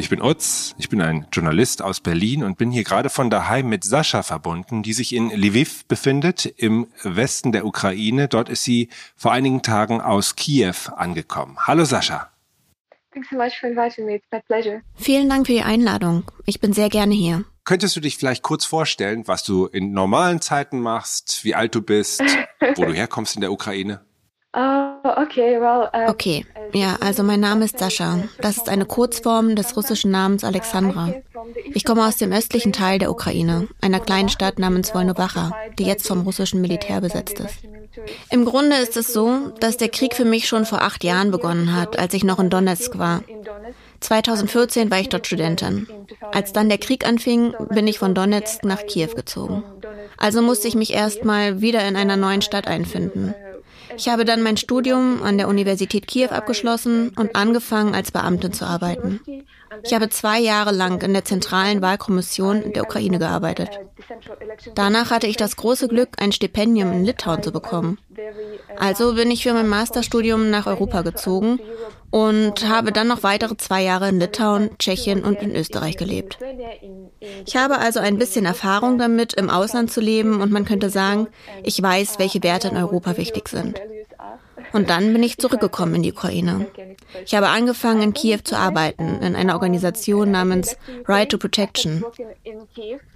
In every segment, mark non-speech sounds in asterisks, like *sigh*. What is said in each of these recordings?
Ich bin Utz, ich bin ein Journalist aus Berlin und bin hier gerade von daheim mit Sascha verbunden, die sich in Lviv befindet, im Westen der Ukraine. Dort ist sie vor einigen Tagen aus Kiew angekommen. Hallo Sascha. Vielen Dank für die Einladung. Ich bin sehr gerne hier. Könntest du dich vielleicht kurz vorstellen, was du in normalen Zeiten machst, wie alt du bist, wo du *laughs* herkommst in der Ukraine? Oh, okay, well, uh, okay, ja, also mein Name ist Sascha. Das ist eine Kurzform des russischen Namens Alexandra. Ich komme aus dem östlichen Teil der Ukraine, einer kleinen Stadt namens Volnovacha, die jetzt vom russischen Militär besetzt ist. Im Grunde ist es so, dass der Krieg für mich schon vor acht Jahren begonnen hat, als ich noch in Donetsk war. 2014 war ich dort Studentin. Als dann der Krieg anfing, bin ich von Donetsk nach Kiew gezogen. Also musste ich mich erstmal wieder in einer neuen Stadt einfinden. Ich habe dann mein Studium an der Universität Kiew abgeschlossen und angefangen, als Beamtin zu arbeiten. Ich habe zwei Jahre lang in der zentralen Wahlkommission der Ukraine gearbeitet. Danach hatte ich das große Glück, ein Stipendium in Litauen zu bekommen. Also bin ich für mein Masterstudium nach Europa gezogen und habe dann noch weitere zwei Jahre in Litauen, Tschechien und in Österreich gelebt. Ich habe also ein bisschen Erfahrung damit, im Ausland zu leben und man könnte sagen, ich weiß, welche Werte in Europa wichtig sind. Und dann bin ich zurückgekommen in die Ukraine. Ich habe angefangen, in Kiew zu arbeiten, in einer Organisation namens Right to Protection.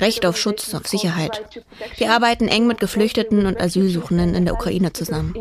Recht auf Schutz, auf Sicherheit. Wir arbeiten eng mit Geflüchteten und Asylsuchenden in der Ukraine zusammen.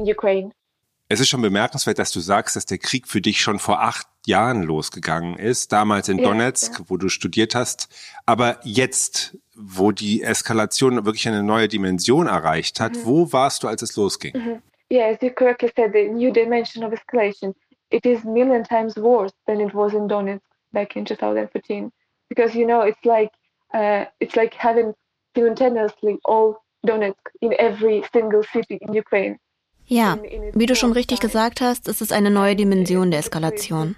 Es ist schon bemerkenswert, dass du sagst, dass der Krieg für dich schon vor acht Jahren losgegangen ist, damals in Donetsk, wo du studiert hast. Aber jetzt, wo die Eskalation wirklich eine neue Dimension erreicht hat, mhm. wo warst du, als es losging? Yeah, as you correctly said, the new dimension of escalation, it is million times worse than it was in Donetsk back in 2014. Because, you know, it's like, uh, it's like having simultaneously all Donetsk in every single city in Ukraine. Ja, wie du schon richtig gesagt hast, ist es eine neue Dimension der Eskalation.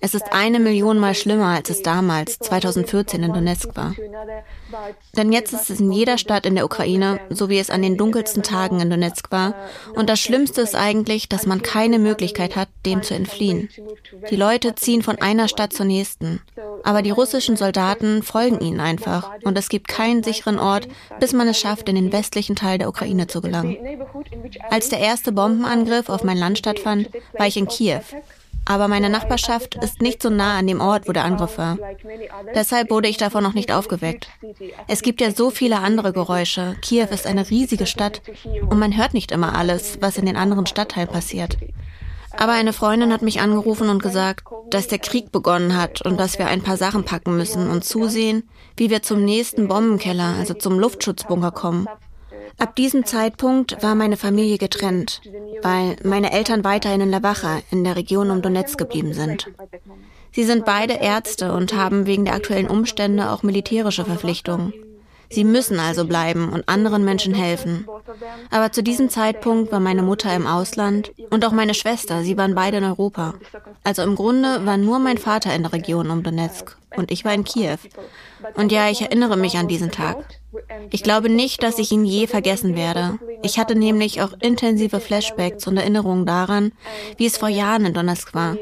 Es ist eine Million Mal schlimmer, als es damals, 2014 in Donetsk war. Denn jetzt ist es in jeder Stadt in der Ukraine, so wie es an den dunkelsten Tagen in Donetsk war. Und das Schlimmste ist eigentlich, dass man keine Möglichkeit hat, dem zu entfliehen. Die Leute ziehen von einer Stadt zur nächsten. Aber die russischen Soldaten folgen ihnen einfach. Und es gibt keinen sicheren Ort, bis man es schafft, in den westlichen Teil der Ukraine zu gelangen. Als der Bombenangriff auf mein Land stattfand, war ich in Kiew. Aber meine Nachbarschaft ist nicht so nah an dem Ort, wo der Angriff war. Deshalb wurde ich davon noch nicht aufgeweckt. Es gibt ja so viele andere Geräusche. Kiew ist eine riesige Stadt und man hört nicht immer alles, was in den anderen Stadtteilen passiert. Aber eine Freundin hat mich angerufen und gesagt, dass der Krieg begonnen hat und dass wir ein paar Sachen packen müssen und zusehen, wie wir zum nächsten Bombenkeller, also zum Luftschutzbunker kommen. Ab diesem Zeitpunkt war meine Familie getrennt, weil meine Eltern weiterhin in Lavacha in der Region um Donetsk geblieben sind. Sie sind beide Ärzte und haben wegen der aktuellen Umstände auch militärische Verpflichtungen. Sie müssen also bleiben und anderen Menschen helfen. Aber zu diesem Zeitpunkt war meine Mutter im Ausland und auch meine Schwester, sie waren beide in Europa. Also im Grunde war nur mein Vater in der Region um Donetsk und ich war in Kiew. Und ja, ich erinnere mich an diesen Tag. Ich glaube nicht, dass ich ihn je vergessen werde. Ich hatte nämlich auch intensive Flashbacks und Erinnerungen daran, wie es vor Jahren in Donetsk war.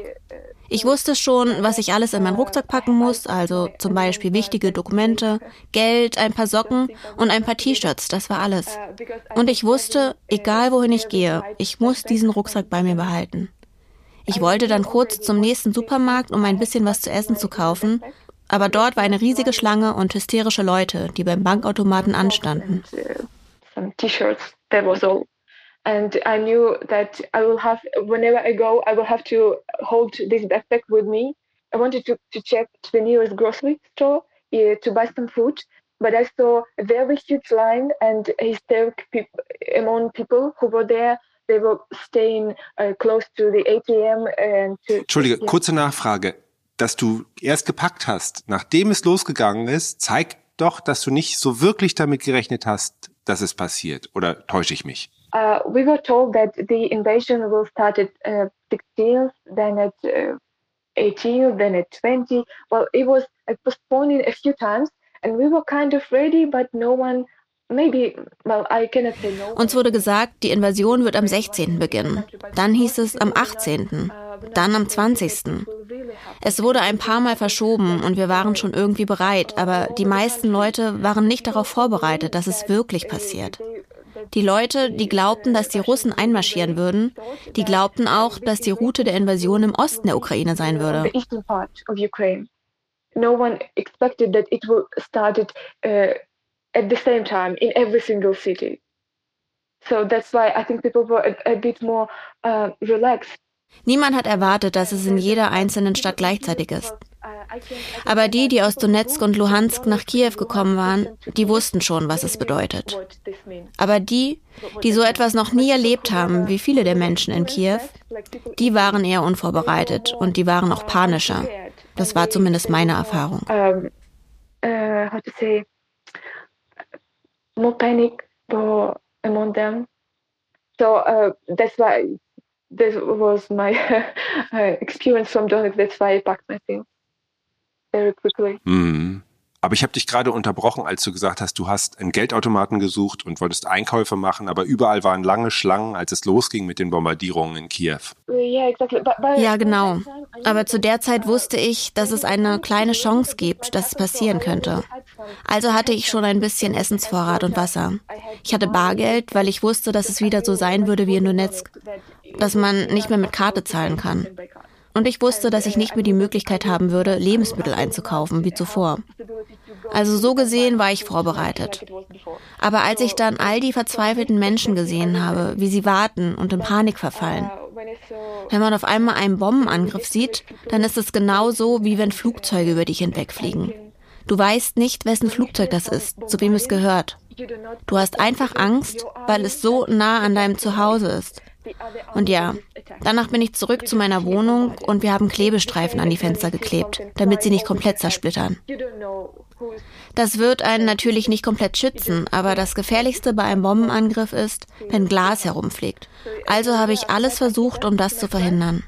Ich wusste schon, was ich alles in meinen Rucksack packen muss, also zum Beispiel wichtige Dokumente, Geld, ein paar Socken und ein paar T-Shirts, das war alles. Und ich wusste, egal wohin ich gehe, ich muss diesen Rucksack bei mir behalten. Ich wollte dann kurz zum nächsten Supermarkt, um ein bisschen was zu essen zu kaufen, Aber dort war eine riesige Schlange und hysterische Leute, die beim Bankautomaten anstanden. And I knew that I will have, whenever I go, I will have to hold this backpack with me. I wanted to, to check the nearest grocery store uh, to buy some food, but I saw a very huge line and hysteric people among people who were there. They were staying uh, close to the ATM and to, Entschuldige, yeah. kurze Nachfrage. Dass du erst gepackt hast, nachdem es losgegangen ist, zeigt doch, dass du nicht so wirklich damit gerechnet hast, dass es passiert. Oder täusche ich mich? Uh, we were told that the invasion will start at uh, 16th, then at uh, 18th, then at 20. Well, it was uh, postponed a few times, and we were kind of ready, but no one uns wurde gesagt, die Invasion wird am 16. beginnen. Dann hieß es am 18., dann am 20. Es wurde ein paar Mal verschoben und wir waren schon irgendwie bereit, aber die meisten Leute waren nicht darauf vorbereitet, dass es wirklich passiert. Die Leute, die glaubten, dass die Russen einmarschieren würden, die glaubten auch, dass die Route der Invasion im Osten der Ukraine sein würde. No one expected that it will start uh, at the same time in every single city. So that's why I think people were a, a bit more uh, relaxed. Niemand hat erwartet, dass es in jeder einzelnen Stadt gleichzeitig ist. Aber die, die aus Donetsk und Luhansk nach Kiew gekommen waren, die wussten schon, was es bedeutet. Aber die, die so etwas noch nie erlebt haben, wie viele der Menschen in Kiew, die waren eher unvorbereitet und die waren auch panischer. Das war zumindest meine Erfahrung. Um, uh, how to say, more panic among them. So uh, *laughs* Donetsk. That's why I packed my very quickly. Mm. Aber ich habe dich gerade unterbrochen, als du gesagt hast, du hast einen Geldautomaten gesucht und wolltest Einkäufe machen, aber überall waren lange Schlangen, als es losging mit den Bombardierungen in Kiew. Ja, genau. Aber zu der Zeit wusste ich, dass es eine kleine Chance gibt, dass es passieren könnte. Also hatte ich schon ein bisschen Essensvorrat und Wasser. Ich hatte Bargeld, weil ich wusste, dass es wieder so sein würde wie in Donetsk, dass man nicht mehr mit Karte zahlen kann. Und ich wusste, dass ich nicht mehr die Möglichkeit haben würde, Lebensmittel einzukaufen wie zuvor. Also so gesehen war ich vorbereitet. Aber als ich dann all die verzweifelten Menschen gesehen habe, wie sie warten und in Panik verfallen, wenn man auf einmal einen Bombenangriff sieht, dann ist es genauso, wie wenn Flugzeuge über dich hinwegfliegen. Du weißt nicht, wessen Flugzeug das ist, zu wem es gehört. Du hast einfach Angst, weil es so nah an deinem Zuhause ist. Und ja, danach bin ich zurück zu meiner Wohnung und wir haben Klebestreifen an die Fenster geklebt, damit sie nicht komplett zersplittern. Das wird einen natürlich nicht komplett schützen, aber das Gefährlichste bei einem Bombenangriff ist, wenn Glas herumfliegt. Also habe ich alles versucht, um das zu verhindern.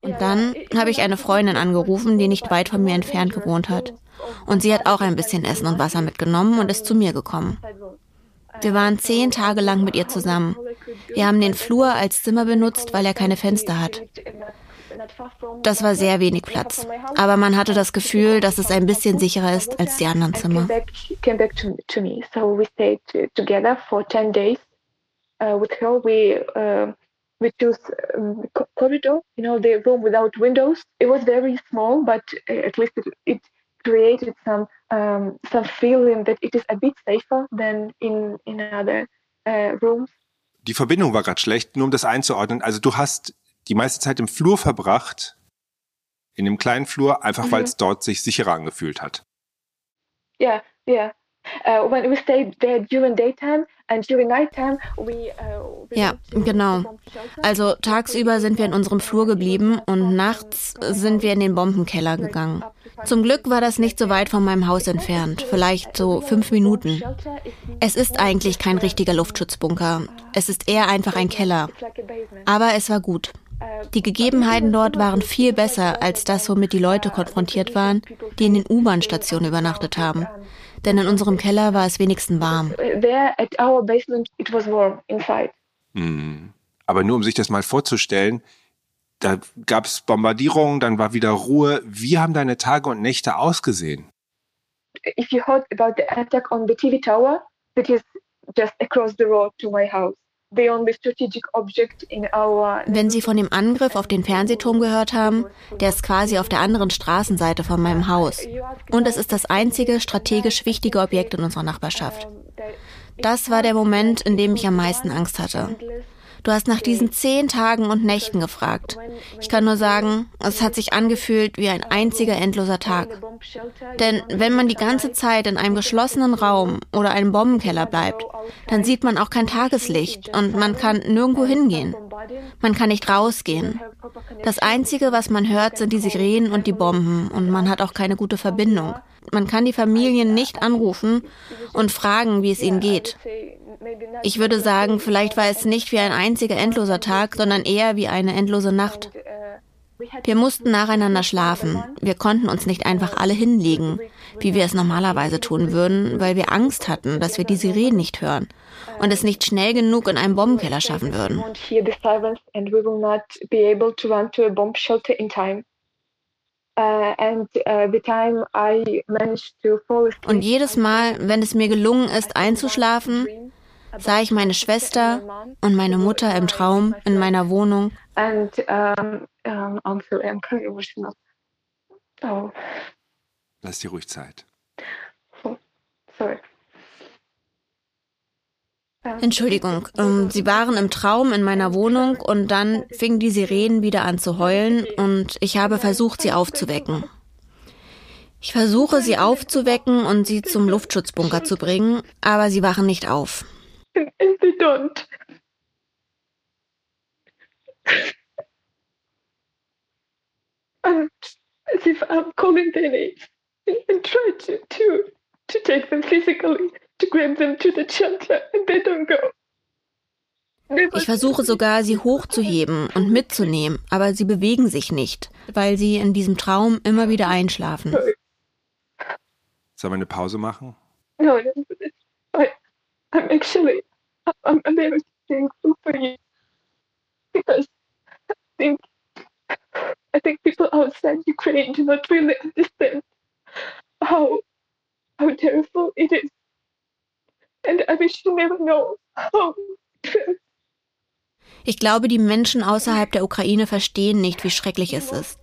Und dann habe ich eine Freundin angerufen, die nicht weit von mir entfernt gewohnt hat. Und sie hat auch ein bisschen Essen und Wasser mitgenommen und ist zu mir gekommen. Wir waren zehn Tage lang mit ihr zusammen. Wir haben den Flur als Zimmer benutzt, weil er keine Fenster hat. Das war sehr wenig Platz. Aber man hatte das Gefühl, dass es ein bisschen sicherer ist als die anderen Zimmer. we chose um, corridor, you know, the room without windows. It was very small, but uh, at least it created some um, some feeling that it is a bit safer than in in other uh, rooms. Die Verbindung war gerade schlecht, nur um das einzuordnen. Also du hast die meiste Zeit im Flur verbracht, in dem kleinen Flur, einfach mhm. weil es dort sich sicherer angefühlt hat. Ja, yeah, ja. Yeah. Uh, when we stayed there during daytime uh, ja, genau. Also tagsüber sind wir in unserem Flur geblieben und nachts sind wir in den Bombenkeller gegangen. Zum Glück war das nicht so weit von meinem Haus entfernt, vielleicht so fünf Minuten. Es ist eigentlich kein richtiger Luftschutzbunker. Es ist eher einfach ein Keller. Aber es war gut. Die Gegebenheiten dort waren viel besser als das, womit die Leute konfrontiert waren, die in den U-Bahn-Stationen übernachtet haben denn in unserem Keller war es wenigstens warm. Mhm. Aber nur um sich das mal vorzustellen, da gab es Bombardierungen, dann war wieder Ruhe. Wie haben deine Tage und Nächte ausgesehen? If you heard about the attack on the TV tower, that is just across the road to my house. Wenn Sie von dem Angriff auf den Fernsehturm gehört haben, der ist quasi auf der anderen Straßenseite von meinem Haus. Und es ist das einzige strategisch wichtige Objekt in unserer Nachbarschaft. Das war der Moment, in dem ich am meisten Angst hatte. Du hast nach diesen zehn Tagen und Nächten gefragt. Ich kann nur sagen, es hat sich angefühlt wie ein einziger endloser Tag. Denn wenn man die ganze Zeit in einem geschlossenen Raum oder einem Bombenkeller bleibt, dann sieht man auch kein Tageslicht und man kann nirgendwo hingehen. Man kann nicht rausgehen. Das Einzige, was man hört, sind die Sirenen und die Bomben und man hat auch keine gute Verbindung. Man kann die Familien nicht anrufen und fragen, wie es ihnen geht. Ich würde sagen, vielleicht war es nicht wie ein einziger endloser Tag, sondern eher wie eine endlose Nacht. Wir mussten nacheinander schlafen. Wir konnten uns nicht einfach alle hinlegen, wie wir es normalerweise tun würden, weil wir Angst hatten, dass wir die Sirenen nicht hören und es nicht schnell genug in einen Bombenkeller schaffen würden. Und jedes Mal, wenn es mir gelungen ist, einzuschlafen, sah ich meine Schwester und meine Mutter im Traum in meiner Wohnung. Oh. Lass dir ruhig Zeit. Sorry. Entschuldigung, ähm, Sie waren im Traum in meiner Wohnung und dann fingen die Sirenen wieder an zu heulen und ich habe versucht, sie aufzuwecken. Ich versuche, sie aufzuwecken und sie zum Luftschutzbunker zu bringen, aber sie wachen nicht auf. And, they don't. And as if I'm calling their names and try to, to, to take them physically, to grab them to the shelter, and they don't go. Ich versuche sogar, sie hochzuheben und mitzunehmen, aber sie bewegen sich nicht, weil sie in diesem Traum immer wieder einschlafen. Sollen wir eine Pause machen? No, no, I, I'm actually I'm, I'm very thankful for you because I think I think people outside Ukraine do not really understand how how terrible it is, Ich glaube, die Menschen außerhalb der Ukraine verstehen nicht, wie schrecklich es ist.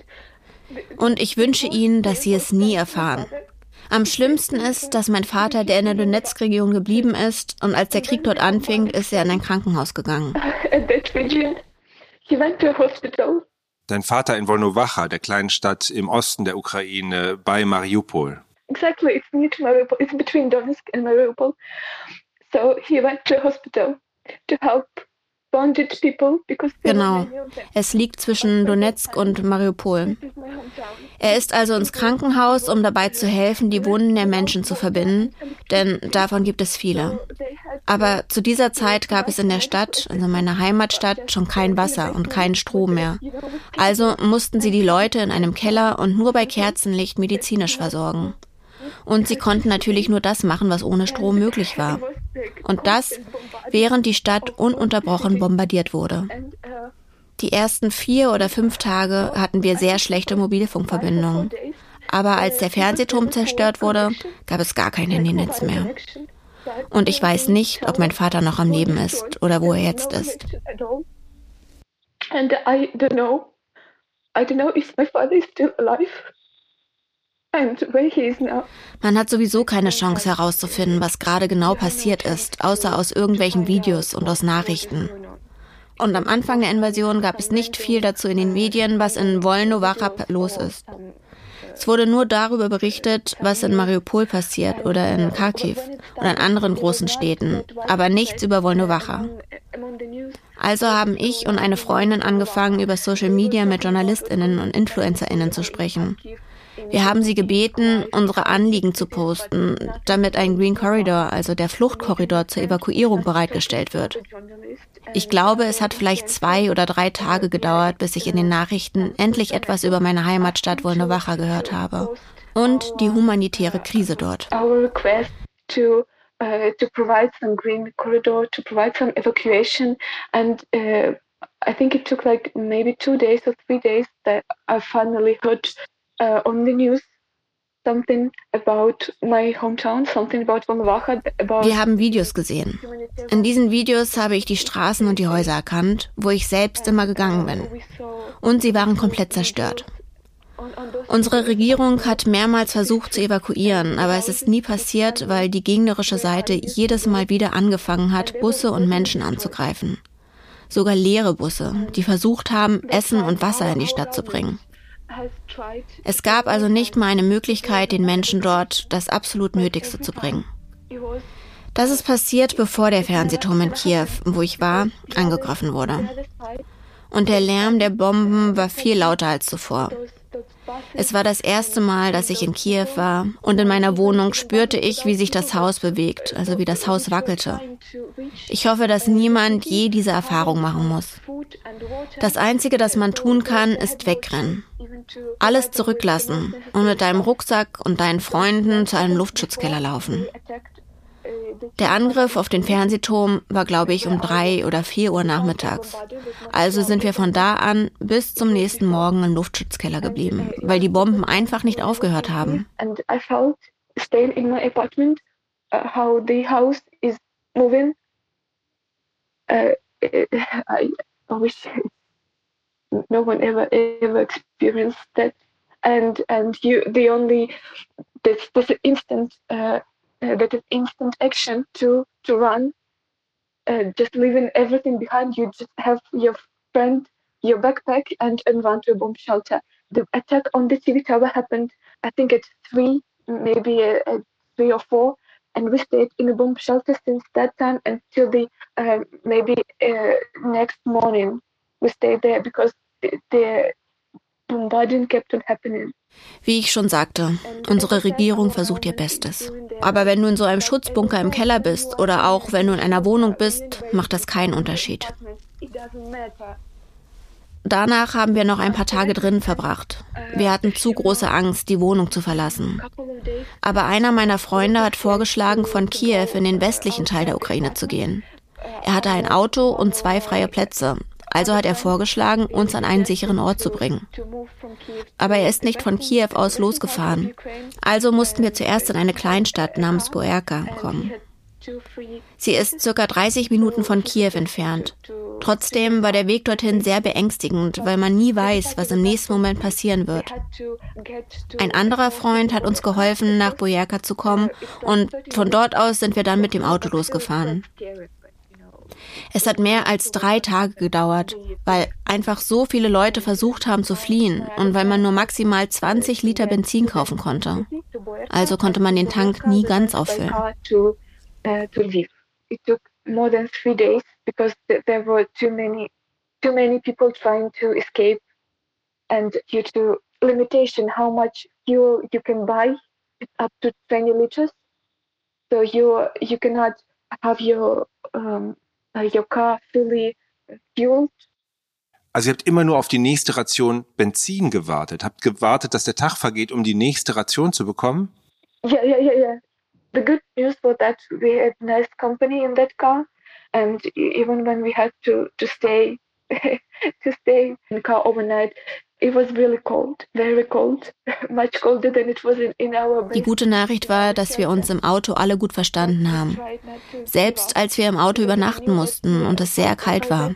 Und ich wünsche ihnen, dass sie es nie erfahren. Am schlimmsten ist, dass mein Vater, der in der Donetsk-Region geblieben ist, und als der Krieg dort anfing, ist er in ein Krankenhaus gegangen. Dein Vater in Volnowacha, der kleinen Stadt im Osten der Ukraine, bei Mariupol. Exactly, it's near to Mariupol. It's between Donetsk and Mariupol. So he went to hospital to help Genau. Es liegt zwischen Donetsk und Mariupol. Er ist also ins Krankenhaus, um dabei zu helfen, die Wunden der Menschen zu verbinden, denn davon gibt es viele. Aber zu dieser Zeit gab es in der Stadt, also meiner Heimatstadt, schon kein Wasser und keinen Strom mehr. Also mussten sie die Leute in einem Keller und nur bei Kerzenlicht medizinisch versorgen. Und sie konnten natürlich nur das machen, was ohne Strom möglich war. Und das, während die Stadt ununterbrochen bombardiert wurde. Die ersten vier oder fünf Tage hatten wir sehr schlechte Mobilfunkverbindungen. Aber als der Fernsehturm zerstört wurde, gab es gar kein Handynetz mehr. Und ich weiß nicht, ob mein Vater noch am Leben ist oder wo er jetzt ist. And I don't know. I don't know if my father is still alive. Man hat sowieso keine Chance herauszufinden, was gerade genau passiert ist, außer aus irgendwelchen Videos und aus Nachrichten. Und am Anfang der Invasion gab es nicht viel dazu in den Medien, was in Wolnowacha los ist. Es wurde nur darüber berichtet, was in Mariupol passiert oder in Kharkiv oder in anderen großen Städten, aber nichts über Wolnowacha. Also haben ich und eine Freundin angefangen, über Social Media mit JournalistInnen und InfluencerInnen zu sprechen. Wir haben sie gebeten, unsere Anliegen zu posten, damit ein Green Corridor, also der Fluchtkorridor zur Evakuierung bereitgestellt wird. Ich glaube, es hat vielleicht zwei oder drei Tage gedauert, bis ich in den Nachrichten endlich etwas über meine Heimatstadt Wolnowacha gehört habe und die humanitäre Krise dort. Uh, to provide green corridor, to provide some evacuation, and uh, I think it took like maybe two days or three days that I finally heard uh, on the news Wir haben Videos gesehen. In diesen Videos habe ich die Straßen und die Häuser erkannt, wo ich selbst immer gegangen bin. Und sie waren komplett zerstört. Unsere Regierung hat mehrmals versucht zu evakuieren, aber es ist nie passiert, weil die gegnerische Seite jedes Mal wieder angefangen hat, Busse und Menschen anzugreifen. Sogar leere Busse, die versucht haben, Essen und Wasser in die Stadt zu bringen. Es gab also nicht mal eine Möglichkeit, den Menschen dort das absolut Nötigste zu bringen. Das ist passiert, bevor der Fernsehturm in Kiew, wo ich war, angegriffen wurde. Und der Lärm der Bomben war viel lauter als zuvor. Es war das erste Mal, dass ich in Kiew war und in meiner Wohnung spürte ich, wie sich das Haus bewegt, also wie das Haus wackelte. Ich hoffe, dass niemand je diese Erfahrung machen muss. Das Einzige, das man tun kann, ist wegrennen. Alles zurücklassen und mit deinem Rucksack und deinen Freunden zu einem Luftschutzkeller laufen. Der Angriff auf den Fernsehturm war, glaube ich, um drei oder vier Uhr nachmittags. Also sind wir von da an bis zum nächsten Morgen im Luftschutzkeller geblieben, weil die Bomben einfach nicht aufgehört haben. *laughs* no one ever ever experienced that. And and you the only this this instant uh, uh, that is instant action to to run uh, just leaving everything behind you just have your friend your backpack and, and run to a bomb shelter the attack on the tv tower happened i think at three maybe at uh, three or four and we stayed in a bomb shelter since that time until the uh, maybe uh, next morning we stayed there because the, the bombarding kept on happening Wie ich schon sagte, unsere Regierung versucht ihr Bestes. Aber wenn du in so einem Schutzbunker im Keller bist oder auch wenn du in einer Wohnung bist, macht das keinen Unterschied. Danach haben wir noch ein paar Tage drinnen verbracht. Wir hatten zu große Angst, die Wohnung zu verlassen. Aber einer meiner Freunde hat vorgeschlagen, von Kiew in den westlichen Teil der Ukraine zu gehen. Er hatte ein Auto und zwei freie Plätze, also hat er vorgeschlagen, uns an einen sicheren Ort zu bringen. Aber er ist nicht von Kiew aus losgefahren. Also mussten wir zuerst in eine Kleinstadt namens Boerka kommen. Sie ist circa 30 Minuten von Kiew entfernt. Trotzdem war der Weg dorthin sehr beängstigend, weil man nie weiß, was im nächsten Moment passieren wird. Ein anderer Freund hat uns geholfen, nach Boyerka zu kommen und von dort aus sind wir dann mit dem Auto losgefahren. Es hat mehr als drei Tage gedauert, weil einfach so viele Leute versucht haben zu fliehen und weil man nur maximal 20 Liter Benzin kaufen konnte. Also konnte man den Tank nie ganz auffüllen. and due to limitation how much fuel you can buy up to 20 liters so you you cannot have your um, your car fully fueled. Also ihr habt immer nur auf die nächste Ration Benzin gewartet, habt gewartet, dass der Tag vergeht, um die nächste Ration zu bekommen? Yeah, yeah, yeah, yeah. The good news was that we had nice company in that car, and even when we had to to stay *laughs* to stay in the car overnight, die gute Nachricht war, dass wir uns im Auto alle gut verstanden haben. Selbst als wir im Auto übernachten mussten und es sehr kalt war.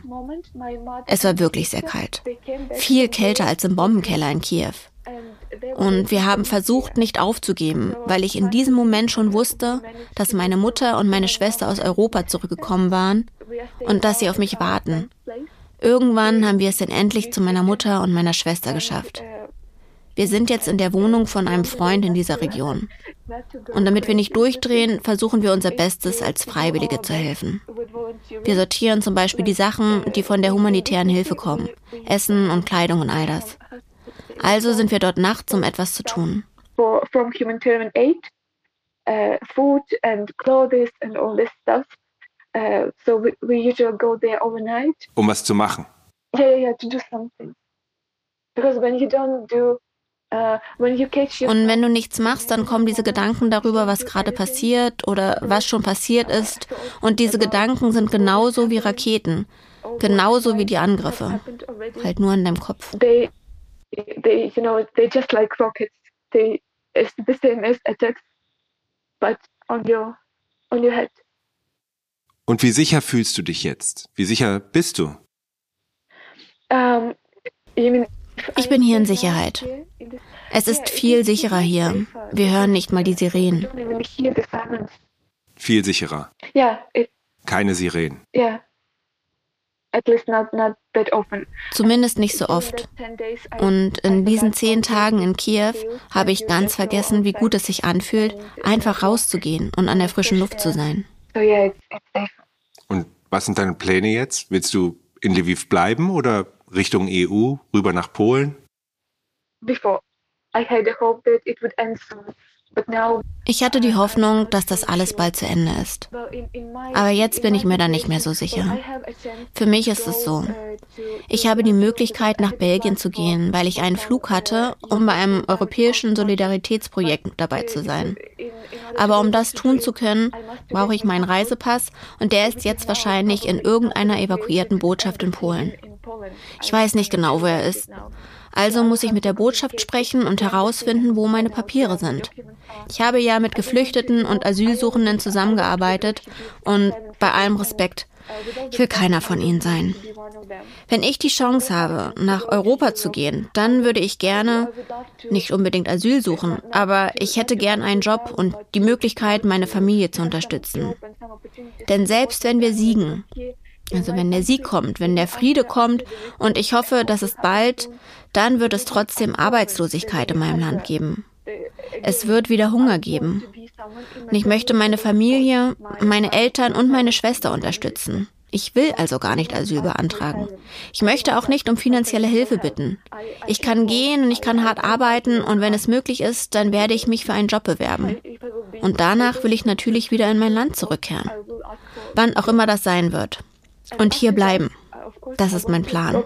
Es war wirklich sehr kalt. Viel kälter als im Bombenkeller in Kiew. Und wir haben versucht, nicht aufzugeben, weil ich in diesem Moment schon wusste, dass meine Mutter und meine Schwester aus Europa zurückgekommen waren und dass sie auf mich warten. Irgendwann haben wir es dann endlich zu meiner Mutter und meiner Schwester geschafft. Wir sind jetzt in der Wohnung von einem Freund in dieser Region. Und damit wir nicht durchdrehen, versuchen wir unser Bestes, als Freiwillige zu helfen. Wir sortieren zum Beispiel die Sachen, die von der humanitären Hilfe kommen. Essen und Kleidung und all das. Also sind wir dort nachts, um etwas zu tun. From humanitarian aid, uh, food and clothes and all this stuff. Uh, so we, we usually go there overnight. Um was zu machen? Yeah, yeah, yeah, to do something. Because when you don't do uh, und wenn du nichts machst, dann kommen diese Gedanken darüber, was gerade passiert oder was schon passiert ist. Und diese Gedanken sind genauso wie Raketen, genauso wie die Angriffe. Halt nur in deinem Kopf. They, they, you know, they just like rockets. They, it's the same as attacks, but on your on your head. Und wie sicher fühlst du dich jetzt? Wie sicher bist du? Mean Ich bin hier in Sicherheit. Es ist viel sicherer hier. Wir hören nicht mal die Sirenen. Viel sicherer. It Keine Sirenen. yeah. At least not not that often. Zumindest nicht so oft. Und in diesen zehn Tagen in Kiew habe ich ganz vergessen, wie gut es sich anfühlt, einfach rauszugehen und an der frischen Luft zu sein. So yeah, it's, it's safe. Und was sind deine Pläne jetzt? Willst du in Lviv bleiben oder Richtung EU, rüber nach Polen? Before, I had the hope that it would end soon, but now. Ich hatte die Hoffnung, dass das alles bald zu Ende ist. Aber jetzt bin ich mir da nicht mehr so sicher. Für mich ist es so. Ich habe die Möglichkeit, nach Belgien zu gehen, weil ich einen Flug hatte, um bei einem europäischen Solidaritätsprojekt dabei zu sein. Aber um das tun zu können, brauche ich meinen Reisepass und der ist jetzt wahrscheinlich in irgendeiner evakuierten Botschaft in Polen. Ich weiß nicht genau, wo er ist. Also muss ich mit der Botschaft sprechen und herausfinden, wo meine Papiere sind. Ich habe ja mit Geflüchteten und Asylsuchenden zusammengearbeitet und bei allem Respekt, ich will keiner von ihnen sein. Wenn ich die Chance habe, nach Europa zu gehen, dann würde ich gerne nicht unbedingt Asyl suchen, aber ich hätte gern einen Job und die Möglichkeit, meine Familie zu unterstützen. Denn selbst wenn wir siegen, also wenn der Sieg kommt, wenn der Friede kommt und ich hoffe, dass es bald, dann wird es trotzdem Arbeitslosigkeit in meinem Land geben. Es wird wieder Hunger geben. Und ich möchte meine Familie, meine Eltern und meine Schwester unterstützen. Ich will also gar nicht Asyl beantragen. Ich möchte auch nicht um finanzielle Hilfe bitten. Ich kann gehen und ich kann hart arbeiten und wenn es möglich ist, dann werde ich mich für einen Job bewerben. Und danach will ich natürlich wieder in mein Land zurückkehren. Wann auch immer das sein wird. Und hier bleiben. Das ist mein Plan.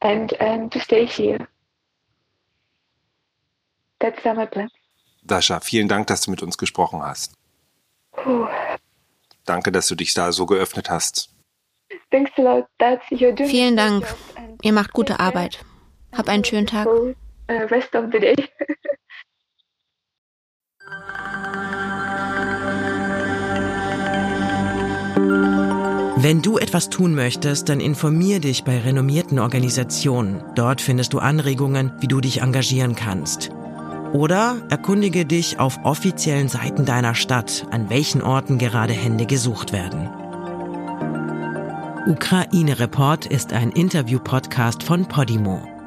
And and to stay here. That's my plan. Dascha, vielen Dank, dass du mit uns gesprochen hast. Whew. Danke, dass du dich da so geöffnet hast. Thanks a lot. That's you're doing. Vielen Dank. Ihr macht gute. Arbeit. Hab einen schönen Tag. Uh, rest of the day. *laughs* Wenn du etwas tun möchtest, dann informier dich bei renommierten Organisationen. Dort findest du Anregungen, wie du dich engagieren kannst. Oder erkundige dich auf offiziellen Seiten deiner Stadt, an welchen Orten gerade Hände gesucht werden. Ukraine Report ist ein Interview-Podcast von Podimo.